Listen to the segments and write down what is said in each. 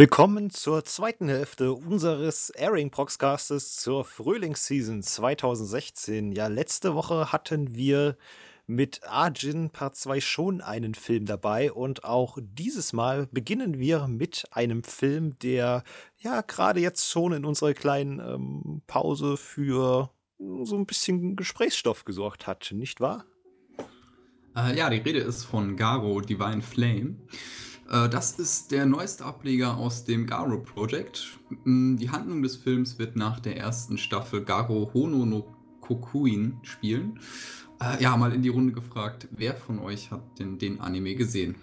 Willkommen zur zweiten Hälfte unseres Airing Proxcastes zur Frühlingsseason 2016. Ja, letzte Woche hatten wir mit Arjin Part 2 schon einen Film dabei und auch dieses Mal beginnen wir mit einem Film, der ja gerade jetzt schon in unserer kleinen ähm, Pause für so ein bisschen Gesprächsstoff gesorgt hat, nicht wahr? Äh, ja, die Rede ist von Garo Divine Flame. Äh, das ist der neueste Ableger aus dem Garo Project. Mm, die Handlung des Films wird nach der ersten Staffel Garo Hono no Kokuin spielen. Äh, ja, mal in die Runde gefragt, wer von euch hat denn den Anime gesehen?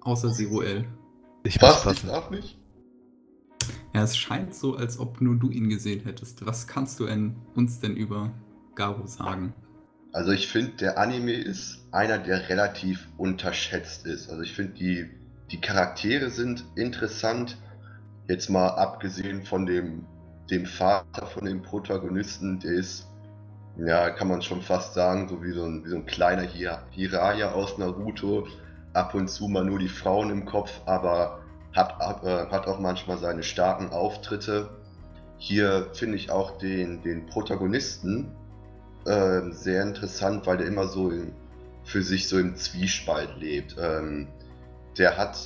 Außer Zero L. Ich muss passen. auch nicht. Ja, es scheint so, als ob nur du ihn gesehen hättest. Was kannst du denn, uns denn über Garo sagen? Also ich finde, der Anime ist einer, der relativ unterschätzt ist. Also ich finde, die, die Charaktere sind interessant. Jetzt mal abgesehen von dem, dem Vater von dem Protagonisten, der ist, ja, kann man schon fast sagen, so wie so ein, wie so ein kleiner Hir Hiraya aus Naruto. Ab und zu mal nur die Frauen im Kopf, aber hat, äh, hat auch manchmal seine starken Auftritte. Hier finde ich auch den, den Protagonisten, ähm, sehr interessant, weil der immer so in, für sich so im Zwiespalt lebt. Ähm, der hat,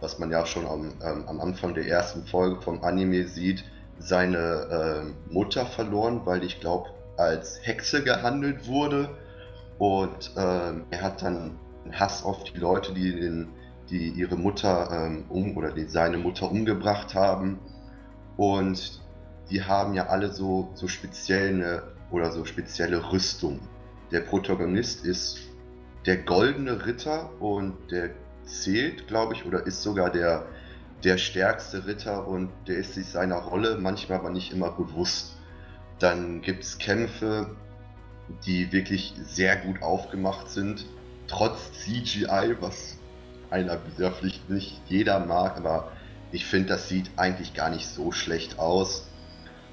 was man ja schon am, ähm, am, Anfang der ersten Folge vom Anime sieht, seine äh, Mutter verloren, weil ich glaube, als Hexe gehandelt wurde. Und ähm, er hat dann Hass auf die Leute, die, den, die ihre Mutter ähm, um oder die seine Mutter umgebracht haben. Und die haben ja alle so, so speziell eine oder so spezielle Rüstung. Der Protagonist ist der goldene Ritter und der zählt, glaube ich, oder ist sogar der, der stärkste Ritter und der ist sich seiner Rolle manchmal aber nicht immer bewusst. Dann gibt es Kämpfe, die wirklich sehr gut aufgemacht sind, trotz CGI, was einer ja, vielleicht nicht jeder mag, aber ich finde, das sieht eigentlich gar nicht so schlecht aus.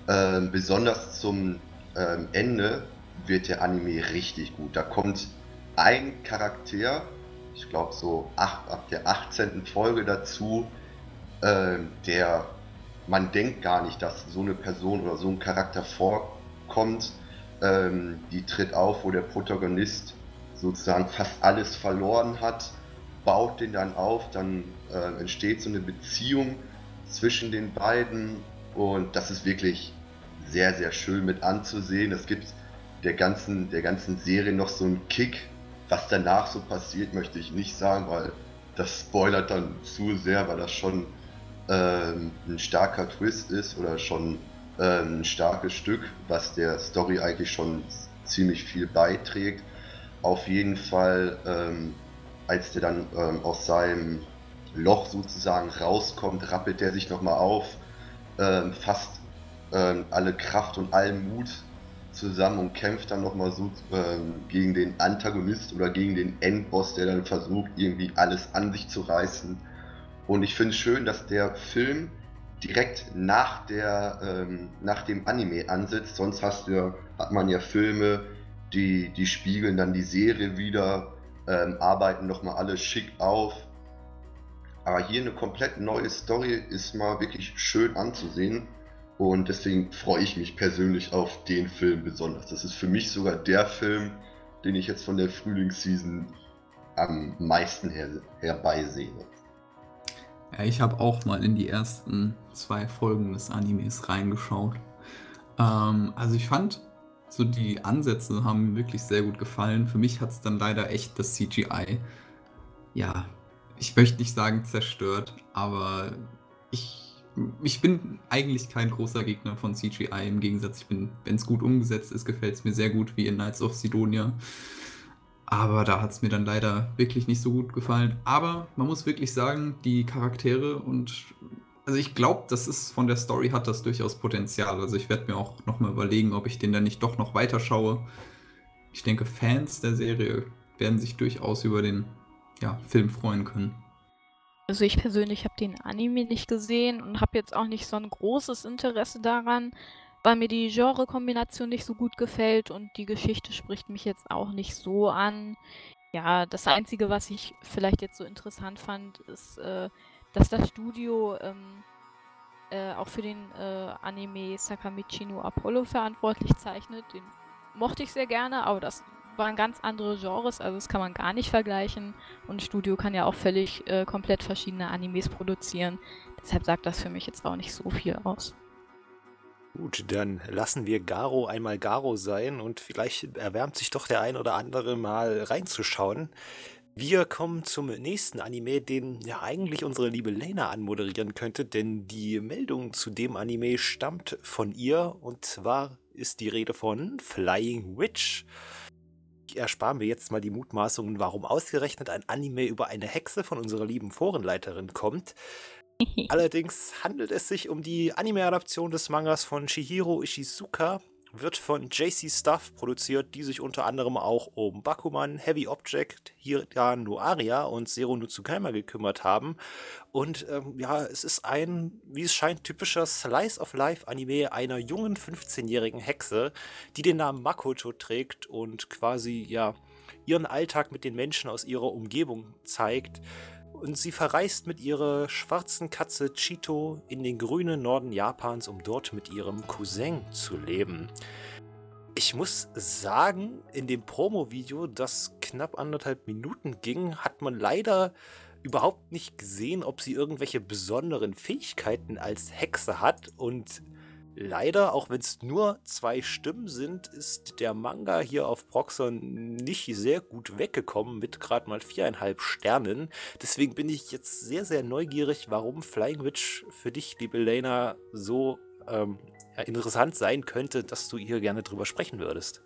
Ähm, besonders zum ähm, Ende wird der Anime richtig gut. Da kommt ein Charakter, ich glaube so acht, ab der 18. Folge dazu, ähm, der man denkt gar nicht, dass so eine Person oder so ein Charakter vorkommt. Ähm, die tritt auf, wo der Protagonist sozusagen fast alles verloren hat, baut den dann auf, dann äh, entsteht so eine Beziehung zwischen den beiden und das ist wirklich sehr, sehr schön mit anzusehen. Es gibt der ganzen, der ganzen Serie noch so einen Kick. Was danach so passiert, möchte ich nicht sagen, weil das spoilert dann zu sehr, weil das schon ähm, ein starker Twist ist oder schon ähm, ein starkes Stück, was der Story eigentlich schon ziemlich viel beiträgt. Auf jeden Fall, ähm, als der dann ähm, aus seinem Loch sozusagen rauskommt, rappelt der sich nochmal auf, ähm, fast ähm, alle Kraft und allen Mut zusammen und kämpft dann nochmal so ähm, gegen den Antagonist oder gegen den Endboss, der dann versucht, irgendwie alles an sich zu reißen. Und ich finde es schön, dass der Film direkt nach, der, ähm, nach dem Anime ansetzt. Sonst hast du, hat man ja Filme, die, die spiegeln dann die Serie wieder, ähm, arbeiten nochmal alles schick auf. Aber hier eine komplett neue Story ist mal wirklich schön anzusehen. Und deswegen freue ich mich persönlich auf den Film besonders. Das ist für mich sogar der Film, den ich jetzt von der Frühlingsseason am meisten her herbeisehe. Ja, ich habe auch mal in die ersten zwei Folgen des Animes reingeschaut. Ähm, also ich fand, so die Ansätze haben mir wirklich sehr gut gefallen. Für mich hat es dann leider echt das CGI, ja, ich möchte nicht sagen zerstört, aber ich ich bin eigentlich kein großer Gegner von CGI. Im Gegensatz, ich bin, wenn es gut umgesetzt ist, gefällt es mir sehr gut, wie in Knights of Sidonia. Aber da hat es mir dann leider wirklich nicht so gut gefallen. Aber man muss wirklich sagen, die Charaktere und also ich glaube, das ist von der Story hat das durchaus Potenzial. Also ich werde mir auch nochmal überlegen, ob ich den dann nicht doch noch weiterschaue. Ich denke, Fans der Serie werden sich durchaus über den ja, Film freuen können. Also ich persönlich habe den Anime nicht gesehen und habe jetzt auch nicht so ein großes Interesse daran, weil mir die Genre-Kombination nicht so gut gefällt und die Geschichte spricht mich jetzt auch nicht so an. Ja, das Einzige, was ich vielleicht jetzt so interessant fand, ist, äh, dass das Studio ähm, äh, auch für den äh, Anime Sakamichi no Apollo verantwortlich zeichnet. Den mochte ich sehr gerne, aber das waren ganz andere Genres, also das kann man gar nicht vergleichen. Und Studio kann ja auch völlig äh, komplett verschiedene Animes produzieren. Deshalb sagt das für mich jetzt auch nicht so viel aus. Gut, dann lassen wir Garo einmal Garo sein und vielleicht erwärmt sich doch der ein oder andere mal reinzuschauen. Wir kommen zum nächsten Anime, den ja eigentlich unsere liebe Lena anmoderieren könnte, denn die Meldung zu dem Anime stammt von ihr und zwar ist die Rede von Flying Witch. Ersparen wir jetzt mal die Mutmaßungen, warum ausgerechnet ein Anime über eine Hexe von unserer lieben Forenleiterin kommt. Allerdings handelt es sich um die Anime-Adaption des Mangas von Shihiro Ishizuka, wird von JC Stuff produziert, die sich unter anderem auch um Bakuman, Heavy Object, Hiran no Aria und Zero no Tsukaima gekümmert haben. Und ähm, ja, es ist ein, wie es scheint, typischer Slice of Life Anime einer jungen 15-jährigen Hexe, die den Namen Makoto trägt und quasi ja ihren Alltag mit den Menschen aus ihrer Umgebung zeigt und sie verreist mit ihrer schwarzen Katze Chito in den grünen Norden Japans, um dort mit ihrem Cousin zu leben. Ich muss sagen, in dem Promo-Video, das knapp anderthalb Minuten ging, hat man leider überhaupt nicht gesehen, ob sie irgendwelche besonderen Fähigkeiten als Hexe hat und Leider, auch wenn es nur zwei Stimmen sind, ist der Manga hier auf Proxon nicht sehr gut weggekommen mit gerade mal viereinhalb Sternen. Deswegen bin ich jetzt sehr, sehr neugierig, warum Flying Witch für dich, liebe Lena, so ähm, interessant sein könnte, dass du hier gerne drüber sprechen würdest.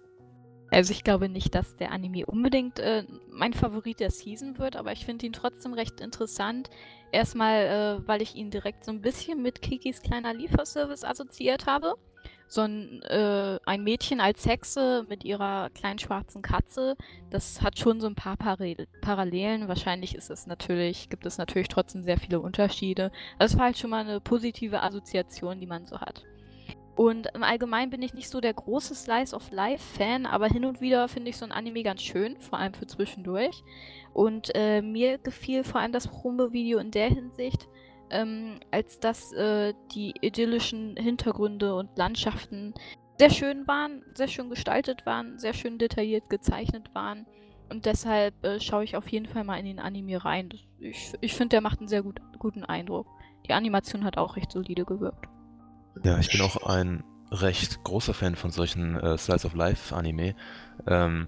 Also ich glaube nicht, dass der Anime unbedingt äh, mein Favorit der Season wird, aber ich finde ihn trotzdem recht interessant. Erstmal, äh, weil ich ihn direkt so ein bisschen mit Kikis kleiner Lieferservice assoziiert habe. So ein, äh, ein Mädchen als Hexe mit ihrer kleinen schwarzen Katze, das hat schon so ein paar Parallelen. Wahrscheinlich ist es natürlich, gibt es natürlich trotzdem sehr viele Unterschiede. Das war halt schon mal eine positive Assoziation, die man so hat. Und im Allgemeinen bin ich nicht so der große Slice of Life-Fan, aber hin und wieder finde ich so ein Anime ganz schön, vor allem für zwischendurch. Und äh, mir gefiel vor allem das Promo-Video in der Hinsicht, ähm, als dass äh, die idyllischen Hintergründe und Landschaften sehr schön waren, sehr schön gestaltet waren, sehr schön detailliert gezeichnet waren. Und deshalb äh, schaue ich auf jeden Fall mal in den Anime rein. Ich, ich finde, der macht einen sehr gut, guten Eindruck. Die Animation hat auch recht solide gewirkt. Ja, ich bin auch ein recht großer Fan von solchen äh, Slice of Life Anime. Ähm,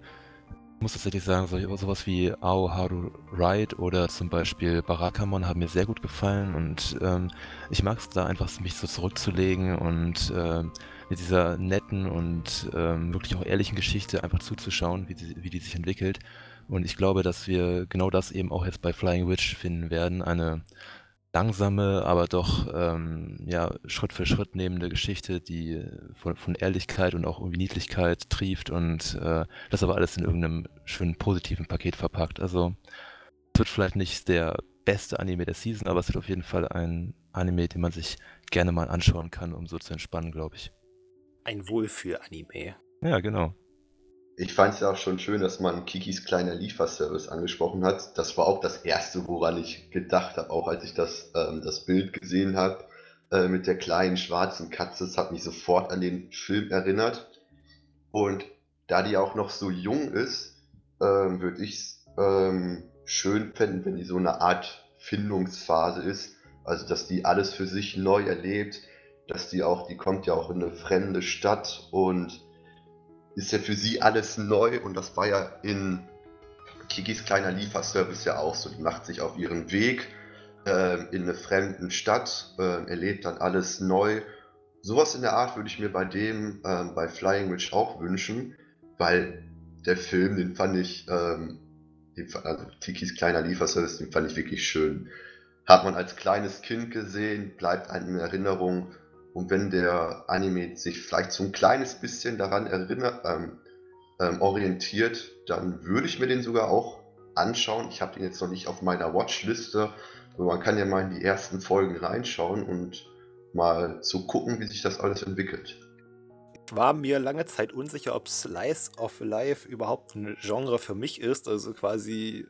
ich muss tatsächlich sagen, so, sowas wie Aoharu Ride oder zum Beispiel Barakamon haben mir sehr gut gefallen und ähm, ich mag es da einfach, mich so zurückzulegen und äh, mit dieser netten und ähm, wirklich auch ehrlichen Geschichte einfach zuzuschauen, wie die, wie die sich entwickelt. Und ich glaube, dass wir genau das eben auch jetzt bei Flying Witch finden werden. Eine langsame, aber doch ähm, ja, Schritt für Schritt nehmende Geschichte, die von, von Ehrlichkeit und auch irgendwie Niedlichkeit trieft und äh, das aber alles in irgendeinem schönen positiven Paket verpackt. Also es wird vielleicht nicht der beste Anime der Season, aber es wird auf jeden Fall ein Anime, den man sich gerne mal anschauen kann, um so zu entspannen, glaube ich. Ein Wohlfühl-Anime. Ja, genau. Ich fand es ja auch schon schön, dass man Kikis kleiner Lieferservice angesprochen hat. Das war auch das Erste, woran ich gedacht habe, auch als ich das, ähm, das Bild gesehen habe äh, mit der kleinen schwarzen Katze. Es hat mich sofort an den Film erinnert. Und da die auch noch so jung ist, ähm, würde ich es ähm, schön finden, wenn die so eine Art Findungsphase ist. Also, dass die alles für sich neu erlebt, dass die auch, die kommt ja auch in eine fremde Stadt und ist ja für sie alles neu und das war ja in Kikis kleiner Lieferservice ja auch so. Die macht sich auf ihren Weg äh, in eine fremde Stadt, äh, erlebt dann alles neu. Sowas in der Art würde ich mir bei dem, äh, bei Flying Witch auch wünschen, weil der Film, den fand ich, ähm, den, also Kikis kleiner Lieferservice, den fand ich wirklich schön. Hat man als kleines Kind gesehen, bleibt einem in Erinnerung und wenn der Anime sich vielleicht so ein kleines bisschen daran erinnert, ähm, ähm, orientiert, dann würde ich mir den sogar auch anschauen. Ich habe den jetzt noch nicht auf meiner Watchliste, aber man kann ja mal in die ersten Folgen reinschauen und mal zu so gucken, wie sich das alles entwickelt. Ich war mir lange Zeit unsicher, ob Slice of Life überhaupt ein Genre für mich ist. Also quasi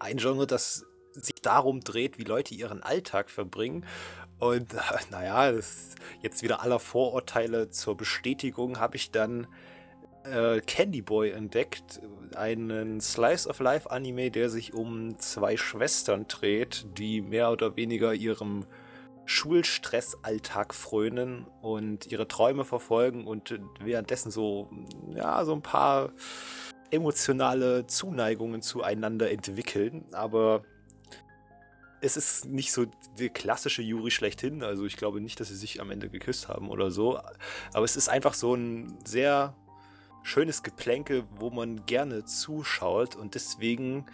ein Genre, das sich darum dreht, wie Leute ihren Alltag verbringen. Und naja, jetzt wieder aller Vorurteile zur Bestätigung habe ich dann äh, Candy Boy entdeckt, einen Slice of Life Anime, der sich um zwei Schwestern dreht, die mehr oder weniger ihrem Schulstressalltag frönen und ihre Träume verfolgen und währenddessen so, ja, so ein paar emotionale Zuneigungen zueinander entwickeln. Aber es ist nicht so der klassische Juri schlechthin. Also ich glaube nicht, dass sie sich am Ende geküsst haben oder so. Aber es ist einfach so ein sehr schönes Geplänke, wo man gerne zuschaut. Und deswegen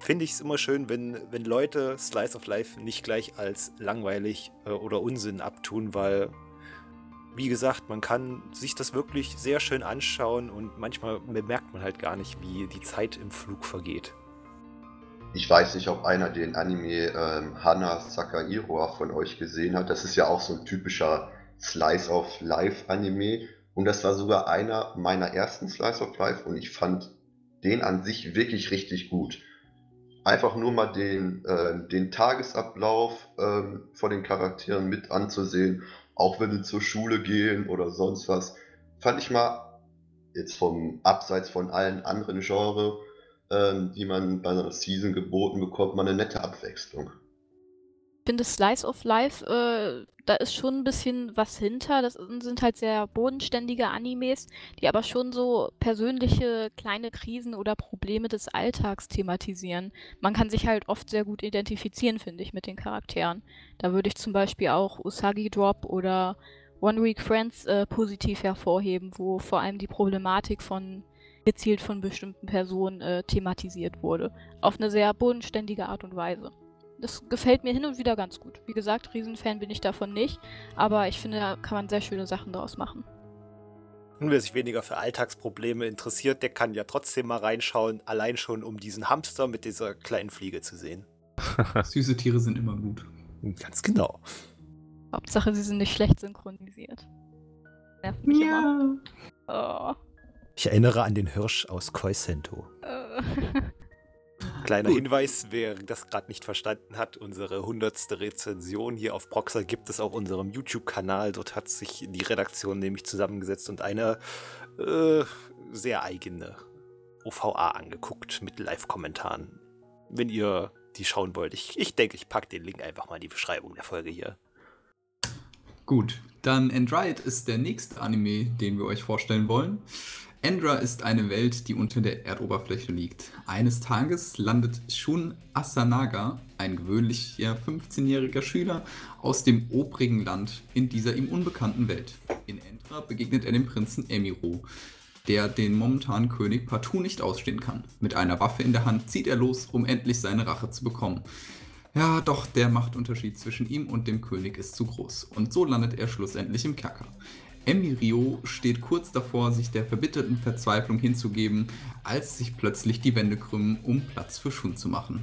finde ich es immer schön, wenn, wenn Leute Slice of Life nicht gleich als langweilig äh, oder Unsinn abtun, weil, wie gesagt, man kann sich das wirklich sehr schön anschauen und manchmal bemerkt man halt gar nicht, wie die Zeit im Flug vergeht. Ich weiß nicht, ob einer den Anime ähm, Hana Sakairoa von euch gesehen hat. Das ist ja auch so ein typischer Slice of Life Anime. Und das war sogar einer meiner ersten Slice of Life und ich fand den an sich wirklich richtig gut einfach nur mal den, äh, den Tagesablauf ähm, von den Charakteren mit anzusehen, auch wenn sie zur Schule gehen oder sonst was, fand ich mal jetzt vom abseits von allen anderen Genres, ähm, die man bei einer Season geboten bekommt, mal eine nette Abwechslung finde Slice of Life, äh, da ist schon ein bisschen was hinter. Das sind halt sehr bodenständige Animes, die aber schon so persönliche kleine Krisen oder Probleme des Alltags thematisieren. Man kann sich halt oft sehr gut identifizieren, finde ich, mit den Charakteren. Da würde ich zum Beispiel auch Usagi Drop oder One Week Friends äh, positiv hervorheben, wo vor allem die Problematik von gezielt von bestimmten Personen äh, thematisiert wurde. Auf eine sehr bodenständige Art und Weise das gefällt mir hin und wieder ganz gut. Wie gesagt, Riesenfan bin ich davon nicht, aber ich finde, da kann man sehr schöne Sachen daraus machen. Und wer sich weniger für Alltagsprobleme interessiert, der kann ja trotzdem mal reinschauen, allein schon um diesen Hamster mit dieser kleinen Fliege zu sehen. Süße Tiere sind immer gut. Ganz genau. Hauptsache, sie sind nicht schlecht synchronisiert. Nervt mich ja. immer. Oh. Ich erinnere an den Hirsch aus Koisento. Kleiner Gut. Hinweis, wer das gerade nicht verstanden hat, unsere hundertste Rezension hier auf Proxer gibt es auf unserem YouTube-Kanal. Dort hat sich die Redaktion nämlich zusammengesetzt und eine äh, sehr eigene OVA angeguckt mit Live-Kommentaren. Wenn ihr die schauen wollt, ich, ich denke, ich packe den Link einfach mal in die Beschreibung der Folge hier. Gut, dann Android ist der nächste Anime, den wir euch vorstellen wollen. Endra ist eine Welt, die unter der Erdoberfläche liegt. Eines Tages landet Shun Asanaga, ein gewöhnlicher 15-jähriger Schüler aus dem obrigen Land, in dieser ihm unbekannten Welt. In Endra begegnet er dem Prinzen Emiro, der den momentanen König partout nicht ausstehen kann. Mit einer Waffe in der Hand zieht er los, um endlich seine Rache zu bekommen. Ja, doch der Machtunterschied zwischen ihm und dem König ist zu groß. Und so landet er schlussendlich im Kerker. Emirio steht kurz davor, sich der verbitterten Verzweiflung hinzugeben, als sich plötzlich die Wände krümmen, um Platz für Shun zu machen.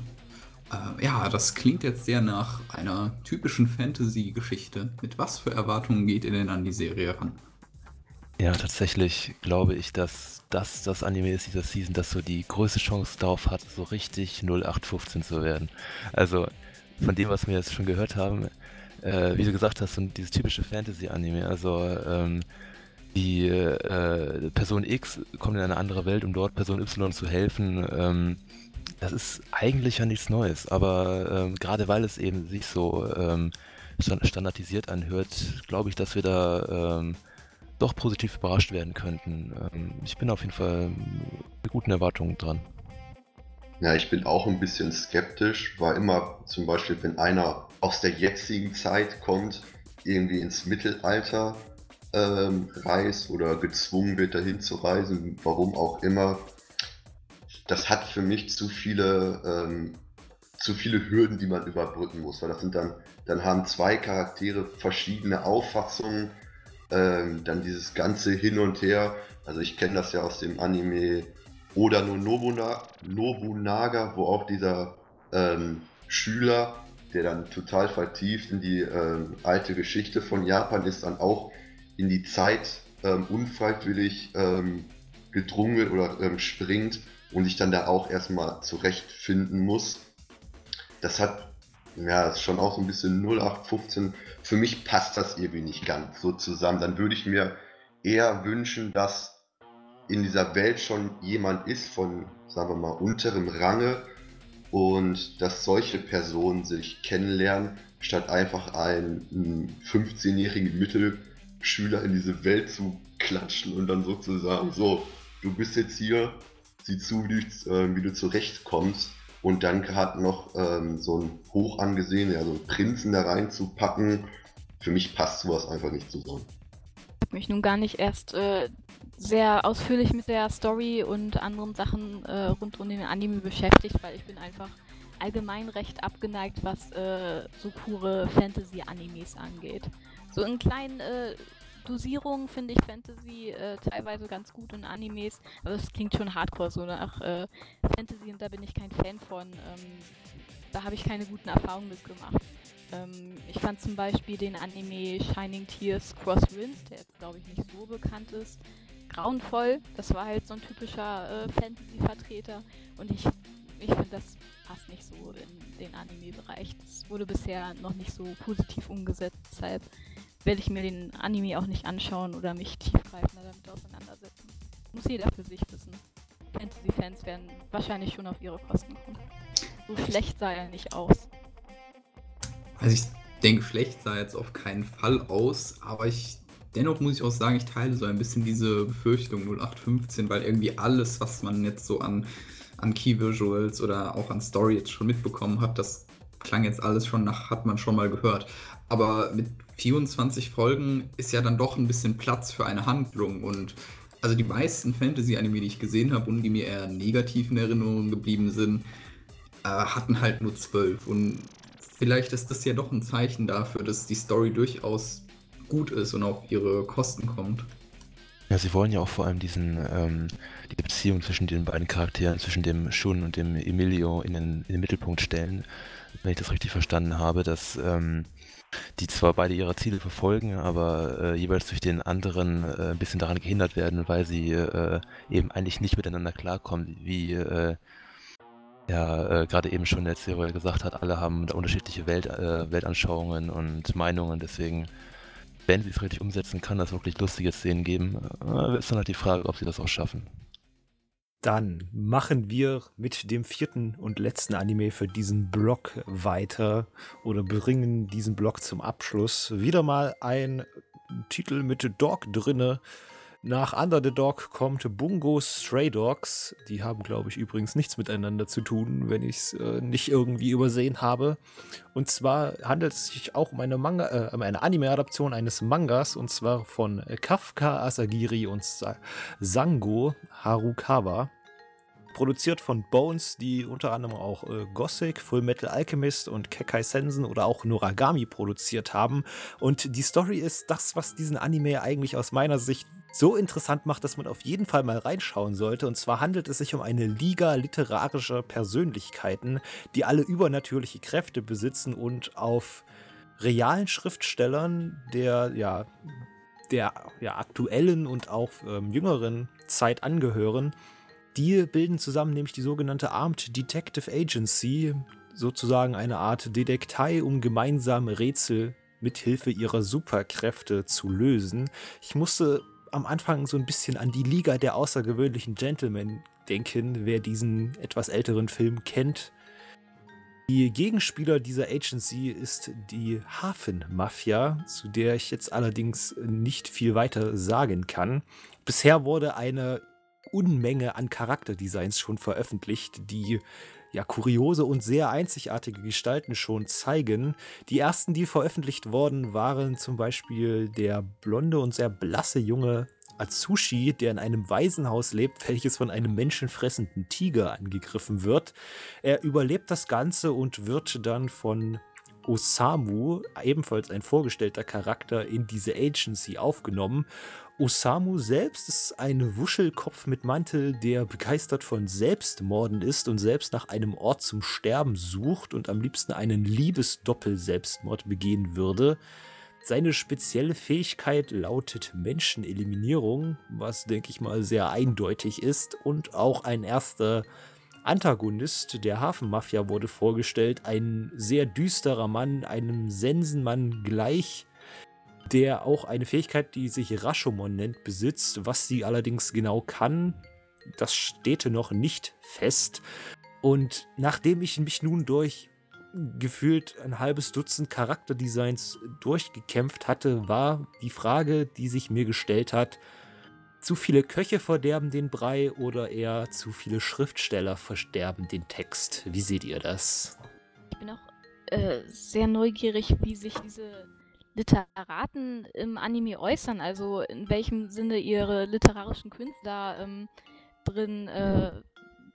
Äh, ja, das klingt jetzt sehr nach einer typischen Fantasy-Geschichte. Mit was für Erwartungen geht ihr denn an die Serie ran? Ja, tatsächlich glaube ich, dass das das Anime ist dieser Season, das so die größte Chance darauf hat, so richtig 0815 zu werden. Also von dem, was wir jetzt schon gehört haben, äh, wie du gesagt hast, so dieses typische Fantasy-Anime. Also ähm, die äh, Person X kommt in eine andere Welt, um dort Person Y zu helfen. Ähm, das ist eigentlich ja nichts Neues, aber ähm, gerade weil es eben sich so ähm, standardisiert anhört, glaube ich, dass wir da ähm, doch positiv überrascht werden könnten. Ähm, ich bin auf jeden Fall mit guten Erwartungen dran. Ja, ich bin auch ein bisschen skeptisch, war immer zum Beispiel, wenn einer aus der jetzigen Zeit kommt, irgendwie ins Mittelalter ähm, reist oder gezwungen wird, dahin zu reisen, warum auch immer. Das hat für mich zu viele, ähm, zu viele Hürden, die man überbrücken muss, weil das sind dann, dann haben zwei Charaktere verschiedene Auffassungen, ähm, dann dieses ganze Hin und Her. Also ich kenne das ja aus dem Anime oder nur Nobuna, Nobunaga, wo auch dieser ähm, Schüler, der dann total vertieft in die ähm, alte Geschichte von Japan ist, dann auch in die Zeit ähm, unfreiwillig ähm, gedrungen oder ähm, springt und sich dann da auch erstmal zurechtfinden muss. das hat ja, das ist schon auch so ein bisschen 0815. Für mich passt das irgendwie nicht ganz so zusammen. Dann würde ich mir eher wünschen, dass in dieser Welt schon jemand ist von, sagen wir mal, unterem Range und dass solche Personen sich kennenlernen, statt einfach einen 15-jährigen Mittelschüler in diese Welt zu klatschen und dann sozusagen so, du bist jetzt hier, sieh zu, wie du, äh, wie du zurechtkommst und dann gerade noch ähm, so einen hoch angesehenen, ja, so einen Prinzen da reinzupacken, für mich passt sowas einfach nicht zusammen. Ich habe mich nun gar nicht erst äh, sehr ausführlich mit der Story und anderen Sachen äh, rund um den Anime beschäftigt, weil ich bin einfach allgemein recht abgeneigt, was äh, so pure Fantasy-Animes angeht. So in kleinen äh, Dosierung finde ich Fantasy äh, teilweise ganz gut in Animes, aber es klingt schon hardcore so nach äh, Fantasy und da bin ich kein Fan von. Ähm, da habe ich keine guten Erfahrungen mitgemacht. Ähm, ich fand zum Beispiel den Anime Shining Tears Cross Winds, der glaube ich nicht so bekannt ist, grauenvoll. Das war halt so ein typischer äh, Fantasy-Vertreter und ich, ich finde, das passt nicht so in den Anime-Bereich. Das wurde bisher noch nicht so positiv umgesetzt, deshalb werde ich mir den Anime auch nicht anschauen oder mich tiefgreifender damit auseinandersetzen. Muss jeder für sich wissen. Fantasy-Fans werden wahrscheinlich schon auf ihre Kosten kommen. So schlecht sah er nicht aus. Also ich denke, schlecht sah jetzt auf keinen Fall aus, aber ich dennoch muss ich auch sagen, ich teile so ein bisschen diese Befürchtung 0815, weil irgendwie alles, was man jetzt so an, an Key Visuals oder auch an Story jetzt schon mitbekommen hat, das klang jetzt alles schon nach, hat man schon mal gehört. Aber mit 24 Folgen ist ja dann doch ein bisschen Platz für eine Handlung und also die meisten Fantasy-Anime, die ich gesehen habe und die mir eher negativ in Erinnerung geblieben sind, äh, hatten halt nur zwölf. Und vielleicht ist das ja doch ein Zeichen dafür, dass die Story durchaus gut ist und auf ihre Kosten kommt. Ja, sie wollen ja auch vor allem diesen, ähm, die Beziehung zwischen den beiden Charakteren, zwischen dem Shun und dem Emilio in den, in den Mittelpunkt stellen. Wenn ich das richtig verstanden habe, dass ähm, die zwar beide ihre Ziele verfolgen, aber äh, jeweils durch den anderen äh, ein bisschen daran gehindert werden, weil sie äh, eben eigentlich nicht miteinander klarkommen, wie äh, ja äh, gerade eben schon der Zero gesagt hat, alle haben unterschiedliche Welt, äh, Weltanschauungen und Meinungen, deswegen, wenn sie es richtig umsetzen, kann das wirklich lustige Szenen geben. Ist dann halt die Frage, ob sie das auch schaffen. Dann machen wir mit dem vierten und letzten Anime für diesen Block weiter oder bringen diesen Block zum Abschluss. Wieder mal ein Titel mit Dog drinne, nach Under the Dog kommt Bungo Stray Dogs. Die haben, glaube ich, übrigens nichts miteinander zu tun, wenn ich es äh, nicht irgendwie übersehen habe. Und zwar handelt es sich auch um eine, äh, eine Anime-Adaption eines Mangas, und zwar von Kafka Asagiri und Sa Sango Harukawa. Produziert von Bones, die unter anderem auch äh, Gothic, Full Metal Alchemist und Kekai Sensen oder auch Noragami produziert haben. Und die Story ist das, was diesen Anime eigentlich aus meiner Sicht so interessant macht, dass man auf jeden Fall mal reinschauen sollte. Und zwar handelt es sich um eine Liga literarischer Persönlichkeiten, die alle übernatürliche Kräfte besitzen und auf realen Schriftstellern der, ja, der ja, aktuellen und auch ähm, jüngeren Zeit angehören. Die bilden zusammen nämlich die sogenannte Armed Detective Agency, sozusagen eine Art Detektei, um gemeinsame Rätsel mithilfe ihrer Superkräfte zu lösen. Ich musste am Anfang so ein bisschen an die Liga der außergewöhnlichen Gentlemen denken, wer diesen etwas älteren Film kennt. Die Gegenspieler dieser Agency ist die Hafenmafia, zu der ich jetzt allerdings nicht viel weiter sagen kann. Bisher wurde eine Unmenge an Charakterdesigns schon veröffentlicht, die ja, kuriose und sehr einzigartige Gestalten schon zeigen. Die ersten, die veröffentlicht wurden, waren zum Beispiel der blonde und sehr blasse junge Atsushi, der in einem Waisenhaus lebt, welches von einem menschenfressenden Tiger angegriffen wird. Er überlebt das Ganze und wird dann von Osamu, ebenfalls ein vorgestellter Charakter, in diese Agency aufgenommen Osamu selbst ist ein Wuschelkopf mit Mantel, der begeistert von Selbstmorden ist und selbst nach einem Ort zum Sterben sucht und am liebsten einen Liebesdoppel-Selbstmord begehen würde. Seine spezielle Fähigkeit lautet Menscheneliminierung, was denke ich mal sehr eindeutig ist und auch ein erster Antagonist der Hafenmafia wurde vorgestellt. Ein sehr düsterer Mann, einem Sensenmann gleich, der auch eine Fähigkeit, die sich Rashomon nennt, besitzt. Was sie allerdings genau kann, das steht noch nicht fest. Und nachdem ich mich nun durch gefühlt ein halbes Dutzend Charakterdesigns durchgekämpft hatte, war die Frage, die sich mir gestellt hat, zu viele Köche verderben den Brei oder eher zu viele Schriftsteller verderben den Text. Wie seht ihr das? Ich bin auch äh, sehr neugierig, wie sich diese Literaten im Anime äußern, also in welchem Sinne ihre literarischen Künste da ähm, drin äh,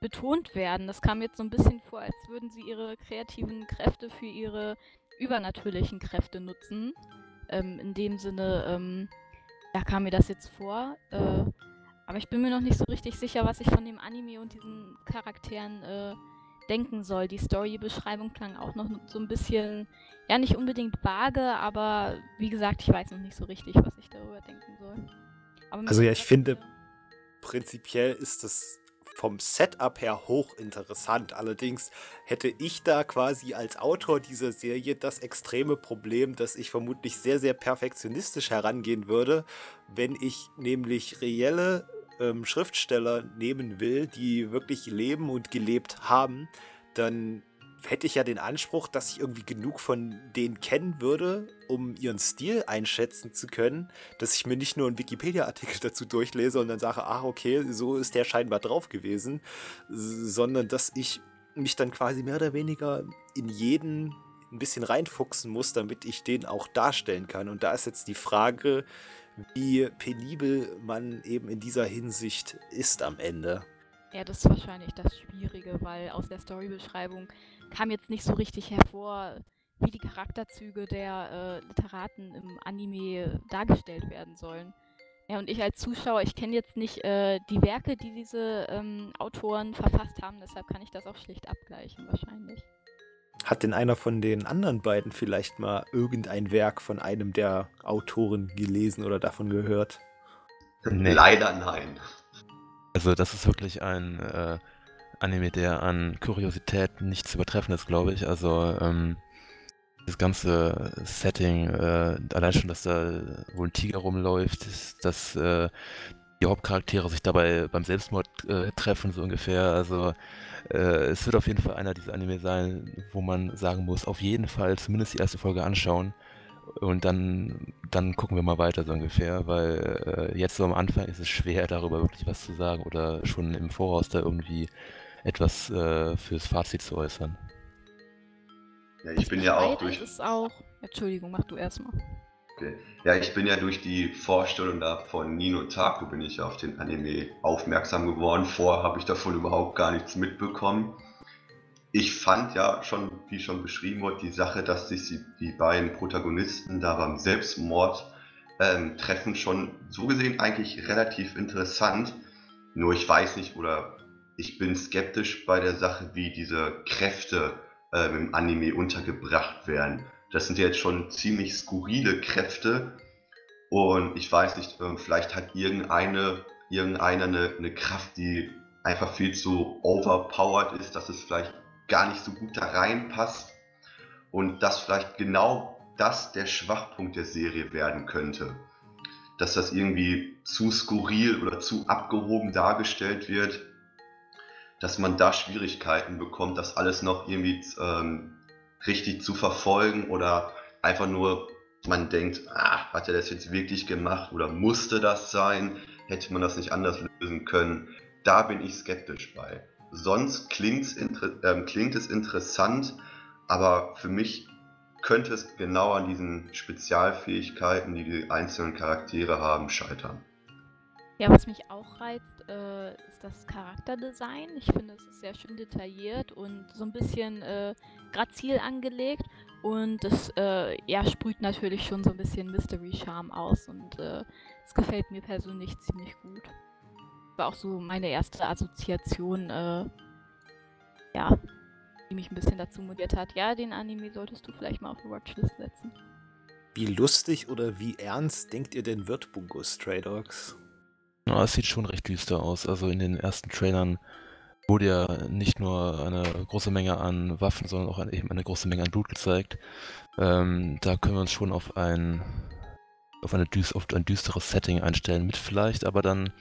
betont werden. Das kam jetzt so ein bisschen vor, als würden sie ihre kreativen Kräfte für ihre übernatürlichen Kräfte nutzen. Ähm, in dem Sinne, ähm, ja, kam mir das jetzt vor. Äh, aber ich bin mir noch nicht so richtig sicher, was ich von dem Anime und diesen Charakteren äh, denken soll. Die Storybeschreibung klang auch noch so ein bisschen, ja, nicht unbedingt vage, aber wie gesagt, ich weiß noch nicht so richtig, was ich darüber denken soll. also ja, ich finde, prinzipiell ist das vom Setup her hochinteressant. Allerdings hätte ich da quasi als Autor dieser Serie das extreme Problem, dass ich vermutlich sehr, sehr perfektionistisch herangehen würde, wenn ich nämlich reelle ähm, Schriftsteller nehmen will, die wirklich leben und gelebt haben, dann hätte ich ja den Anspruch, dass ich irgendwie genug von denen kennen würde, um ihren Stil einschätzen zu können, dass ich mir nicht nur einen Wikipedia-Artikel dazu durchlese und dann sage, ach okay, so ist der scheinbar drauf gewesen, sondern dass ich mich dann quasi mehr oder weniger in jeden ein bisschen reinfuchsen muss, damit ich den auch darstellen kann. Und da ist jetzt die Frage, wie penibel man eben in dieser Hinsicht ist am Ende. Ja, das ist wahrscheinlich das Schwierige, weil aus der Storybeschreibung kam jetzt nicht so richtig hervor, wie die Charakterzüge der äh, Literaten im Anime dargestellt werden sollen. Ja, und ich als Zuschauer, ich kenne jetzt nicht äh, die Werke, die diese ähm, Autoren verfasst haben, deshalb kann ich das auch schlicht abgleichen, wahrscheinlich. Hat denn einer von den anderen beiden vielleicht mal irgendein Werk von einem der Autoren gelesen oder davon gehört? Nee. Leider nein. Also das ist wirklich ein äh, Anime, der an Kuriosität nicht zu übertreffen ist, glaube ich. Also ähm, das ganze Setting, äh, allein schon, dass da wohl ein Tiger rumläuft, dass äh, die Hauptcharaktere sich dabei beim Selbstmord äh, treffen, so ungefähr. Also äh, es wird auf jeden Fall einer dieser Anime sein, wo man sagen muss, auf jeden Fall zumindest die erste Folge anschauen. Und dann, dann gucken wir mal weiter so ungefähr, weil äh, jetzt so am Anfang ist es schwer, darüber wirklich was zu sagen oder schon im Voraus da irgendwie etwas äh, fürs Fazit zu äußern. Ja, ich bin ja auch durch. Ist auch... Entschuldigung, mach du erstmal. Okay. Ja, ich bin ja durch die Vorstellung da von Nino Taku bin ich auf den Anime aufmerksam geworden. Vorher habe ich davon überhaupt gar nichts mitbekommen. Ich fand ja schon, wie schon beschrieben wurde, die Sache, dass sich die, beiden Protagonisten da beim Selbstmord ähm, treffen, schon so gesehen eigentlich relativ interessant. Nur ich weiß nicht, oder ich bin skeptisch bei der Sache, wie diese Kräfte äh, im Anime untergebracht werden. Das sind jetzt schon ziemlich skurrile Kräfte und ich weiß nicht, äh, vielleicht hat irgendeine, irgendeiner eine, eine Kraft, die einfach viel zu overpowered ist, dass es vielleicht gar nicht so gut da reinpasst und dass vielleicht genau das der Schwachpunkt der Serie werden könnte. Dass das irgendwie zu skurril oder zu abgehoben dargestellt wird dass man da Schwierigkeiten bekommt, das alles noch irgendwie ähm, richtig zu verfolgen oder einfach nur man denkt, ah, hat er das jetzt wirklich gemacht oder musste das sein? Hätte man das nicht anders lösen können? Da bin ich skeptisch bei. Sonst äh, klingt es interessant, aber für mich könnte es genau an diesen Spezialfähigkeiten, die die einzelnen Charaktere haben, scheitern. Ja, was mich auch reizt, äh, ist das Charakterdesign. Ich finde, es ist sehr schön detailliert und so ein bisschen äh, grazil angelegt. Und das äh, ja, sprüht natürlich schon so ein bisschen Mystery-Charme aus. Und äh, es gefällt mir persönlich ziemlich gut. War auch so meine erste Assoziation, äh, ja, die mich ein bisschen dazu motiviert hat. Ja, den Anime solltest du vielleicht mal auf die Watchlist setzen. Wie lustig oder wie ernst denkt ihr denn wird Bungo Stray Dogs? Ja, es sieht schon recht düster aus. Also in den ersten Trailern wurde ja nicht nur eine große Menge an Waffen, sondern auch eben eine große Menge an Blut gezeigt. Ähm, da können wir uns schon auf ein, auf, eine auf ein düsteres Setting einstellen, mit vielleicht aber dann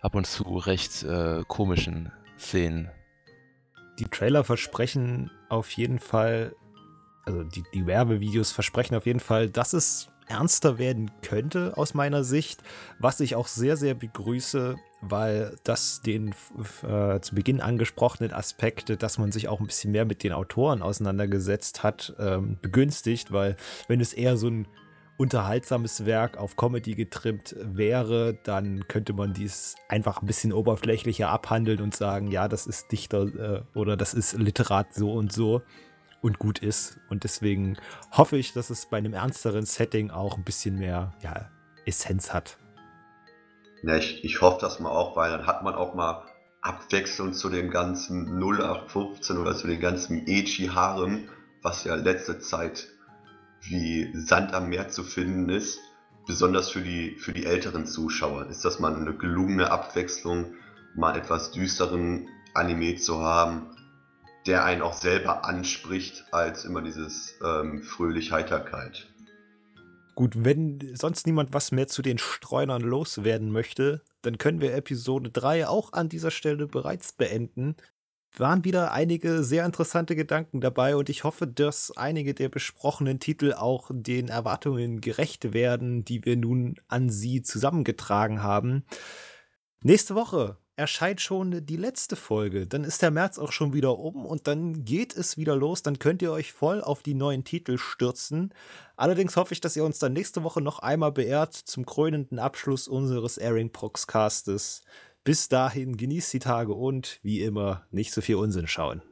ab und zu recht äh, komischen Szenen. Die Trailer versprechen auf jeden Fall, also die, die Werbevideos versprechen auf jeden Fall, dass es ernster werden könnte aus meiner Sicht, was ich auch sehr, sehr begrüße, weil das den äh, zu Beginn angesprochenen Aspekte, dass man sich auch ein bisschen mehr mit den Autoren auseinandergesetzt hat, ähm, begünstigt, weil wenn es eher so ein unterhaltsames Werk auf Comedy getrimmt wäre, dann könnte man dies einfach ein bisschen oberflächlicher abhandeln und sagen, ja, das ist Dichter äh, oder das ist Literat so und so und gut ist. Und deswegen hoffe ich, dass es bei einem ernsteren Setting auch ein bisschen mehr ja, Essenz hat. Ja, ich, ich hoffe das mal auch, weil dann hat man auch mal Abwechslung zu dem ganzen 0815 oder zu dem ganzen Echi-Harem, was ja letzte Zeit wie Sand am Meer zu finden ist. Besonders für die, für die älteren Zuschauer ist das mal eine gelungene Abwechslung, mal etwas düsteren Anime zu haben, der einen auch selber anspricht, als immer dieses ähm, fröhlich Heiterkeit. Gut, wenn sonst niemand was mehr zu den Streunern loswerden möchte, dann können wir Episode 3 auch an dieser Stelle bereits beenden. Waren wieder einige sehr interessante Gedanken dabei und ich hoffe, dass einige der besprochenen Titel auch den Erwartungen gerecht werden, die wir nun an sie zusammengetragen haben. Nächste Woche erscheint schon die letzte Folge. Dann ist der März auch schon wieder um und dann geht es wieder los. Dann könnt ihr euch voll auf die neuen Titel stürzen. Allerdings hoffe ich, dass ihr uns dann nächste Woche noch einmal beehrt zum krönenden Abschluss unseres Airing Proxcastes. Bis dahin genießt die Tage und wie immer nicht so viel Unsinn schauen.